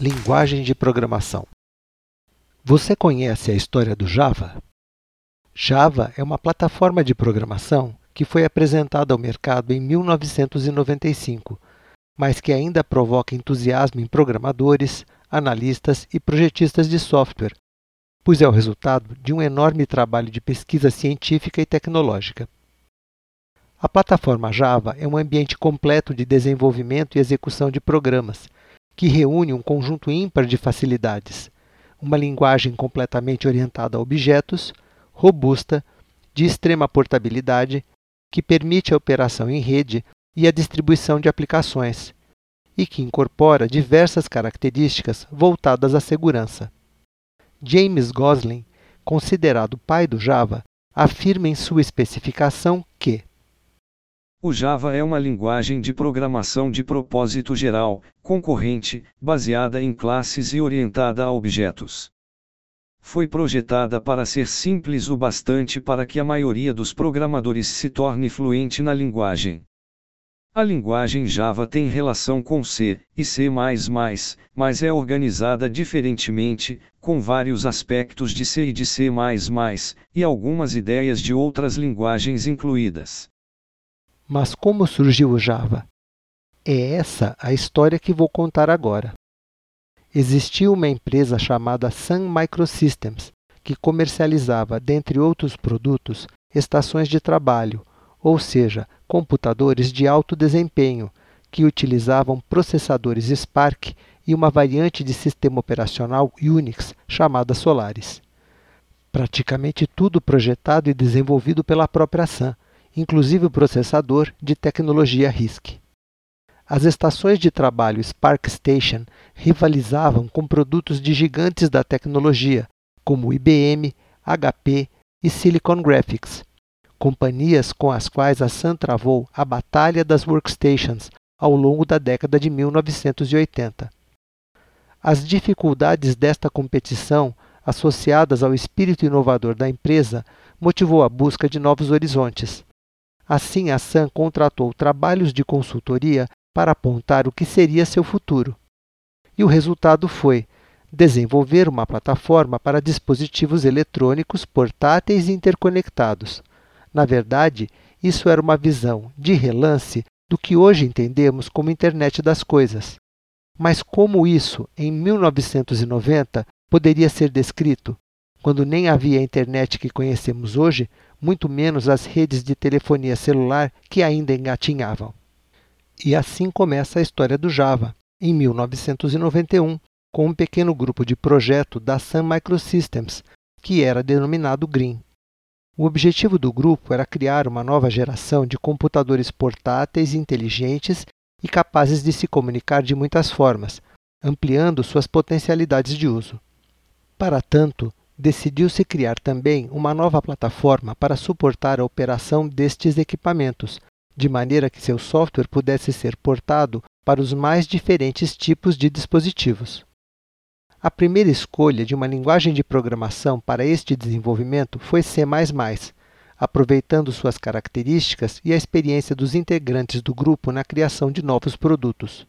Linguagem de programação. Você conhece a história do Java? Java é uma plataforma de programação que foi apresentada ao mercado em 1995, mas que ainda provoca entusiasmo em programadores, analistas e projetistas de software, pois é o resultado de um enorme trabalho de pesquisa científica e tecnológica. A plataforma Java é um ambiente completo de desenvolvimento e execução de programas, que reúne um conjunto ímpar de facilidades, uma linguagem completamente orientada a objetos, robusta, de extrema portabilidade, que permite a operação em rede e a distribuição de aplicações, e que incorpora diversas características voltadas à segurança. James Gosling, considerado pai do Java, afirma em sua especificação que o Java é uma linguagem de programação de propósito geral, concorrente, baseada em classes e orientada a objetos. Foi projetada para ser simples o bastante para que a maioria dos programadores se torne fluente na linguagem. A linguagem Java tem relação com C e C++, mas é organizada diferentemente, com vários aspectos de C e de C++, e algumas ideias de outras linguagens incluídas. Mas como surgiu o Java? É essa a história que vou contar agora. Existiu uma empresa chamada Sun Microsystems que comercializava, dentre outros produtos, estações de trabalho, ou seja, computadores de alto desempenho que utilizavam processadores Spark e uma variante de sistema operacional Unix chamada Solaris. Praticamente tudo projetado e desenvolvido pela própria Sun, inclusive o processador de tecnologia RISC. As estações de trabalho Spark Station rivalizavam com produtos de gigantes da tecnologia, como IBM, HP e Silicon Graphics, companhias com as quais a Sun travou a batalha das workstations ao longo da década de 1980. As dificuldades desta competição, associadas ao espírito inovador da empresa, motivou a busca de novos horizontes. Assim, a Sun contratou trabalhos de consultoria para apontar o que seria seu futuro. E o resultado foi desenvolver uma plataforma para dispositivos eletrônicos portáteis e interconectados. Na verdade, isso era uma visão, de relance, do que hoje entendemos como Internet das Coisas. Mas como isso, em 1990, poderia ser descrito, quando nem havia a internet que conhecemos hoje, muito menos as redes de telefonia celular que ainda engatinhavam. E assim começa a história do Java, em 1991, com um pequeno grupo de projeto da Sun Microsystems, que era denominado Green. O objetivo do grupo era criar uma nova geração de computadores portáteis inteligentes e capazes de se comunicar de muitas formas, ampliando suas potencialidades de uso. Para tanto, decidiu-se criar também uma nova plataforma para suportar a operação destes equipamentos, de maneira que seu software pudesse ser portado para os mais diferentes tipos de dispositivos. A primeira escolha de uma linguagem de programação para este desenvolvimento foi C, aproveitando suas características e a experiência dos integrantes do grupo na criação de novos produtos.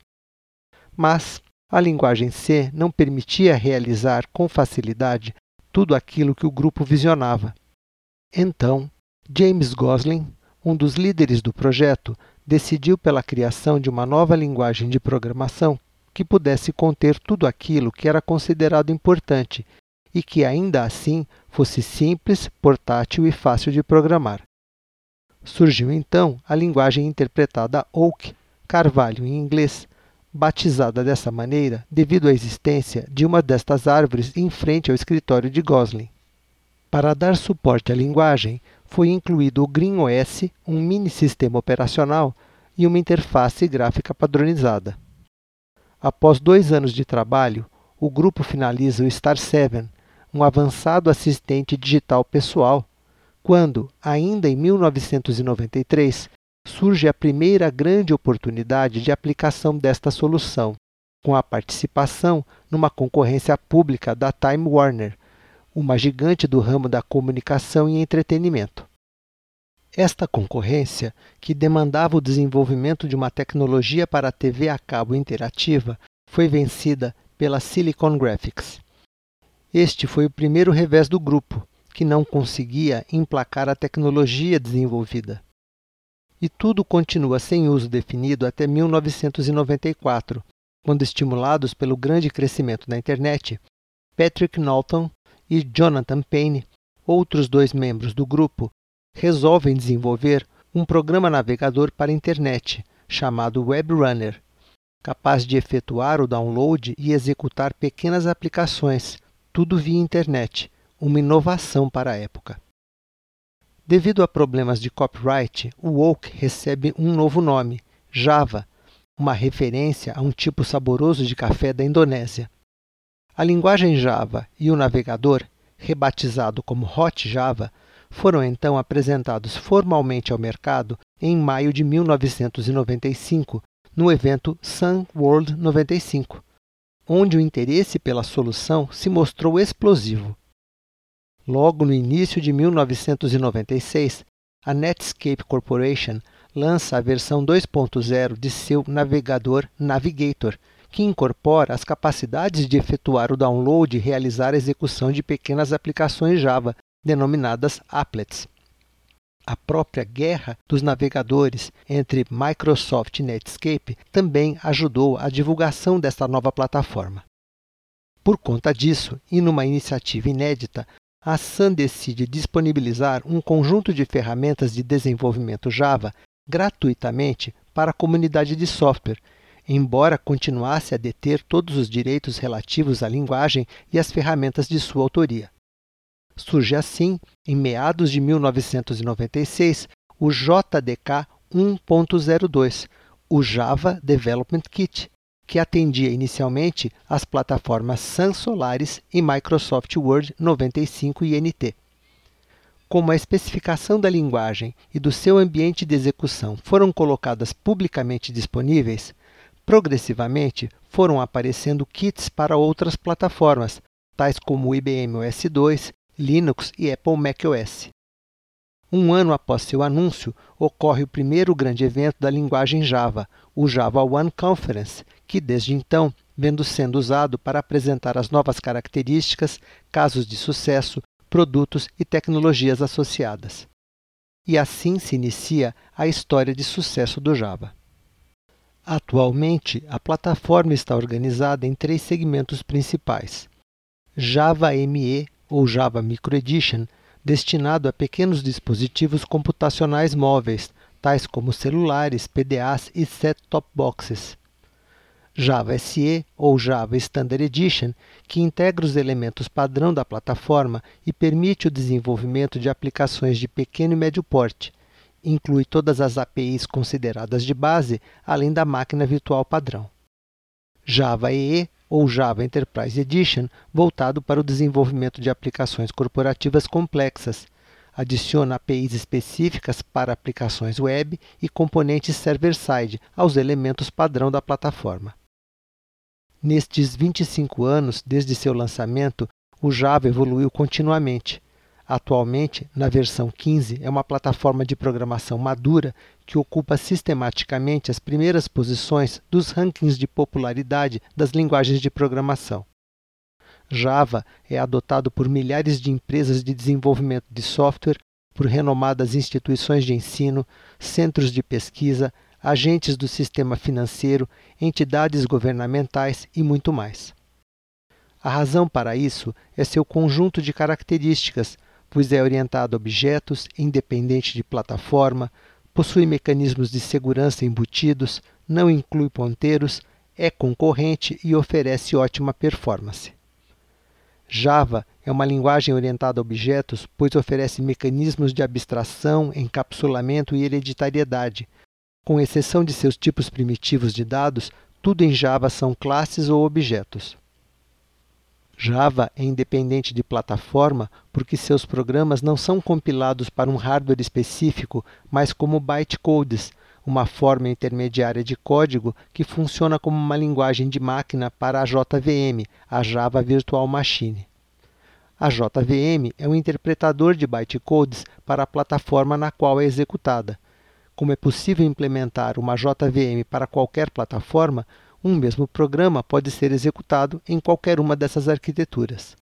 Mas a linguagem C não permitia realizar com facilidade tudo aquilo que o grupo visionava. Então, James Gosling, um dos líderes do projeto, decidiu pela criação de uma nova linguagem de programação que pudesse conter tudo aquilo que era considerado importante e que ainda assim fosse simples, portátil e fácil de programar. Surgiu então a linguagem interpretada Oak, carvalho em inglês, batizada dessa maneira devido à existência de uma destas árvores em frente ao escritório de Gosling. Para dar suporte à linguagem, foi incluído o Green OS, um mini sistema operacional e uma interface gráfica padronizada. Após dois anos de trabalho, o grupo finaliza o Star 7, um avançado assistente digital pessoal, quando, ainda em 1993, surge a primeira grande oportunidade de aplicação desta solução, com a participação numa concorrência pública da Time Warner, uma gigante do ramo da comunicação e entretenimento. Esta concorrência, que demandava o desenvolvimento de uma tecnologia para a TV a cabo interativa, foi vencida pela Silicon Graphics. Este foi o primeiro revés do grupo, que não conseguia emplacar a tecnologia desenvolvida. E tudo continua sem uso definido até 1994, quando, estimulados pelo grande crescimento da internet, Patrick Norton e Jonathan Payne, outros dois membros do grupo, resolvem desenvolver um programa navegador para a internet chamado WebRunner, capaz de efetuar o download e executar pequenas aplicações, tudo via internet, uma inovação para a época. Devido a problemas de copyright, o Oak recebe um novo nome, Java, uma referência a um tipo saboroso de café da Indonésia. A linguagem Java e o navegador, rebatizado como Hot Java, foram então apresentados formalmente ao mercado em maio de 1995, no evento Sun World 95, onde o interesse pela solução se mostrou explosivo. Logo no início de 1996, a Netscape Corporation lança a versão 2.0 de seu navegador Navigator, que incorpora as capacidades de efetuar o download e realizar a execução de pequenas aplicações Java, denominadas applets. A própria guerra dos navegadores entre Microsoft e Netscape também ajudou a divulgação desta nova plataforma. Por conta disso, e numa iniciativa inédita, a Sun decide disponibilizar um conjunto de ferramentas de desenvolvimento Java gratuitamente para a comunidade de software embora continuasse a deter todos os direitos relativos à linguagem e às ferramentas de sua autoria. Surge assim, em meados de 1996, o JDK 1.02, o Java Development Kit, que atendia inicialmente às plataformas Sun Solaris e Microsoft Word 95 e NT. Como a especificação da linguagem e do seu ambiente de execução foram colocadas publicamente disponíveis, Progressivamente, foram aparecendo kits para outras plataformas, tais como IBM OS 2, Linux e Apple macOS. Um ano após seu anúncio, ocorre o primeiro grande evento da linguagem Java, o Java One Conference, que desde então vem sendo usado para apresentar as novas características, casos de sucesso, produtos e tecnologias associadas. E assim se inicia a história de sucesso do Java. Atualmente, a plataforma está organizada em três segmentos principais: Java ME ou Java Micro Edition, destinado a pequenos dispositivos computacionais móveis, tais como celulares, PDAs e set-top boxes. Java SE ou Java Standard Edition, que integra os elementos padrão da plataforma e permite o desenvolvimento de aplicações de pequeno e médio porte, inclui todas as APIs consideradas de base, além da máquina virtual padrão. Java EE ou Java Enterprise Edition, voltado para o desenvolvimento de aplicações corporativas complexas. Adiciona APIs específicas para aplicações web e componentes server-side aos elementos padrão da plataforma. Nestes 25 anos desde seu lançamento, o Java evoluiu continuamente, Atualmente, na versão 15, é uma plataforma de programação madura que ocupa sistematicamente as primeiras posições dos rankings de popularidade das linguagens de programação. Java é adotado por milhares de empresas de desenvolvimento de software, por renomadas instituições de ensino, centros de pesquisa, agentes do sistema financeiro, entidades governamentais e muito mais. A razão para isso é seu conjunto de características pois é orientado a objetos, independente de plataforma, possui mecanismos de segurança embutidos, não inclui ponteiros, é concorrente e oferece ótima performance. Java é uma linguagem orientada a objetos, pois oferece mecanismos de abstração, encapsulamento e hereditariedade. Com exceção de seus tipos primitivos de dados, tudo em Java são classes ou objetos. Java é independente de plataforma porque seus programas não são compilados para um hardware específico, mas como bytecodes, uma forma intermediária de código que funciona como uma linguagem de máquina para a JVM, a Java Virtual Machine. A JVM é um interpretador de bytecodes para a plataforma na qual é executada. Como é possível implementar uma JVM para qualquer plataforma, Um mesmo programa pode ser executado em qualquer uma dessas arquiteturas.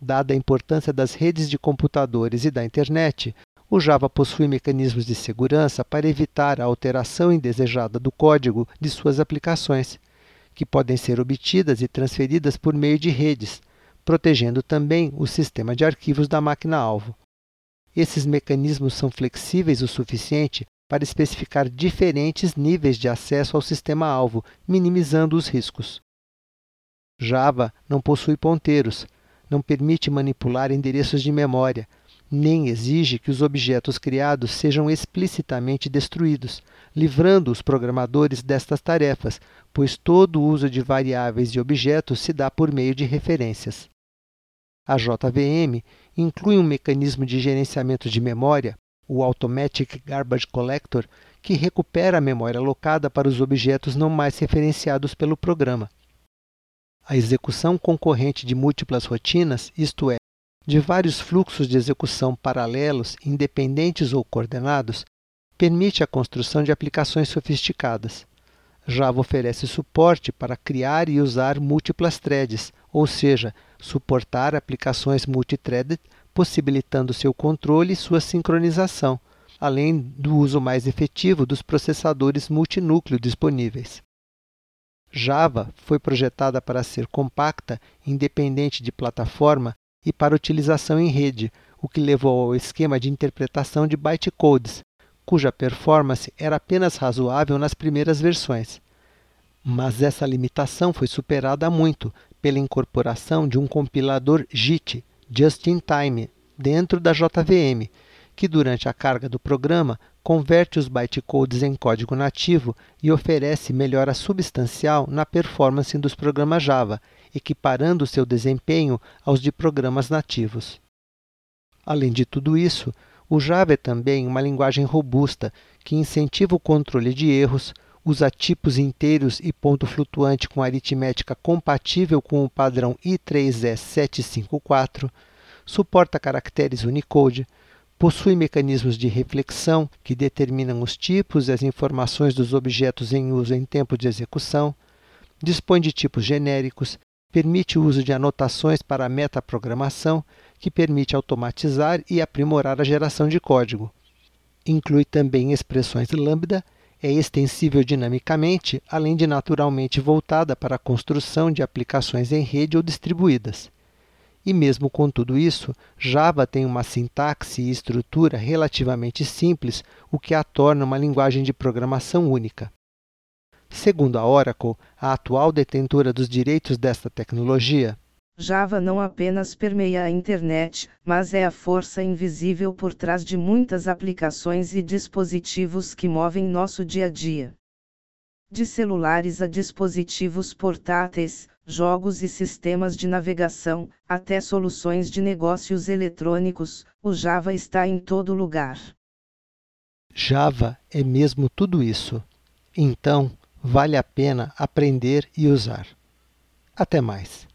Dada a importância das redes de computadores e da internet, o Java possui mecanismos de segurança para evitar a alteração indesejada do código de suas aplicações, que podem ser obtidas e transferidas por meio de redes, protegendo também o sistema de arquivos da máquina-alvo. Esses mecanismos são flexíveis o suficiente para especificar diferentes níveis de acesso ao sistema-alvo, minimizando os riscos. Java não possui ponteiros, não permite manipular endereços de memória, nem exige que os objetos criados sejam explicitamente destruídos, livrando os programadores destas tarefas, pois todo o uso de variáveis e objetos se dá por meio de referências. A JVM inclui um mecanismo de gerenciamento de memória, o Automatic Garbage Collector, que recupera a memória alocada para os objetos não mais referenciados pelo programa. A execução concorrente de múltiplas rotinas, isto é, de vários fluxos de execução paralelos, independentes ou coordenados, permite a construção de aplicações sofisticadas. Java oferece suporte para criar e usar múltiplas threads, ou seja, suportar aplicações multithreaded, possibilitando seu controle e sua sincronização, além do uso mais efetivo dos processadores multinúcleo disponíveis. Java foi projetada para ser compacta, independente de plataforma e para utilização em rede, o que levou ao esquema de interpretação de bytecodes, cuja performance era apenas razoável nas primeiras versões. Mas essa limitação foi superada muito pela incorporação de um compilador JIT, Just in Time, dentro da JVM, que durante a carga do programa converte os bytecodes em código nativo e oferece melhora substancial na performance dos programas Java, equiparando seu desempenho aos de programas nativos. Além de tudo isso, o Java é também uma linguagem robusta que incentiva o controle de erros, usa tipos inteiros e ponto flutuante com aritmética compatível com o padrão I3E754, suporta caracteres Unicode, possui mecanismos de reflexão que determinam os tipos e as informações dos objetos em uso em tempo de execução, dispõe de tipos genéricos, permite o uso de anotações para a metaprogramação, que permite automatizar e aprimorar a geração de código. Inclui também expressões lambda, é extensível dinamicamente, além de naturalmente voltada para a construção de aplicações em rede ou distribuídas. E mesmo com tudo isso, Java tem uma sintaxe e estrutura relativamente simples, o que a torna uma linguagem de programação única. Segundo a Oracle, a atual detentora dos direitos desta tecnologia, Java não apenas permeia a internet, mas é a força invisível por trás de muitas aplicações e dispositivos que movem nosso dia a dia. De celulares a dispositivos portáteis, jogos e sistemas de navegação, até soluções de negócios eletrônicos, o Java está em todo lugar. Java é mesmo tudo isso. Então, vale a pena aprender e usar. Até mais.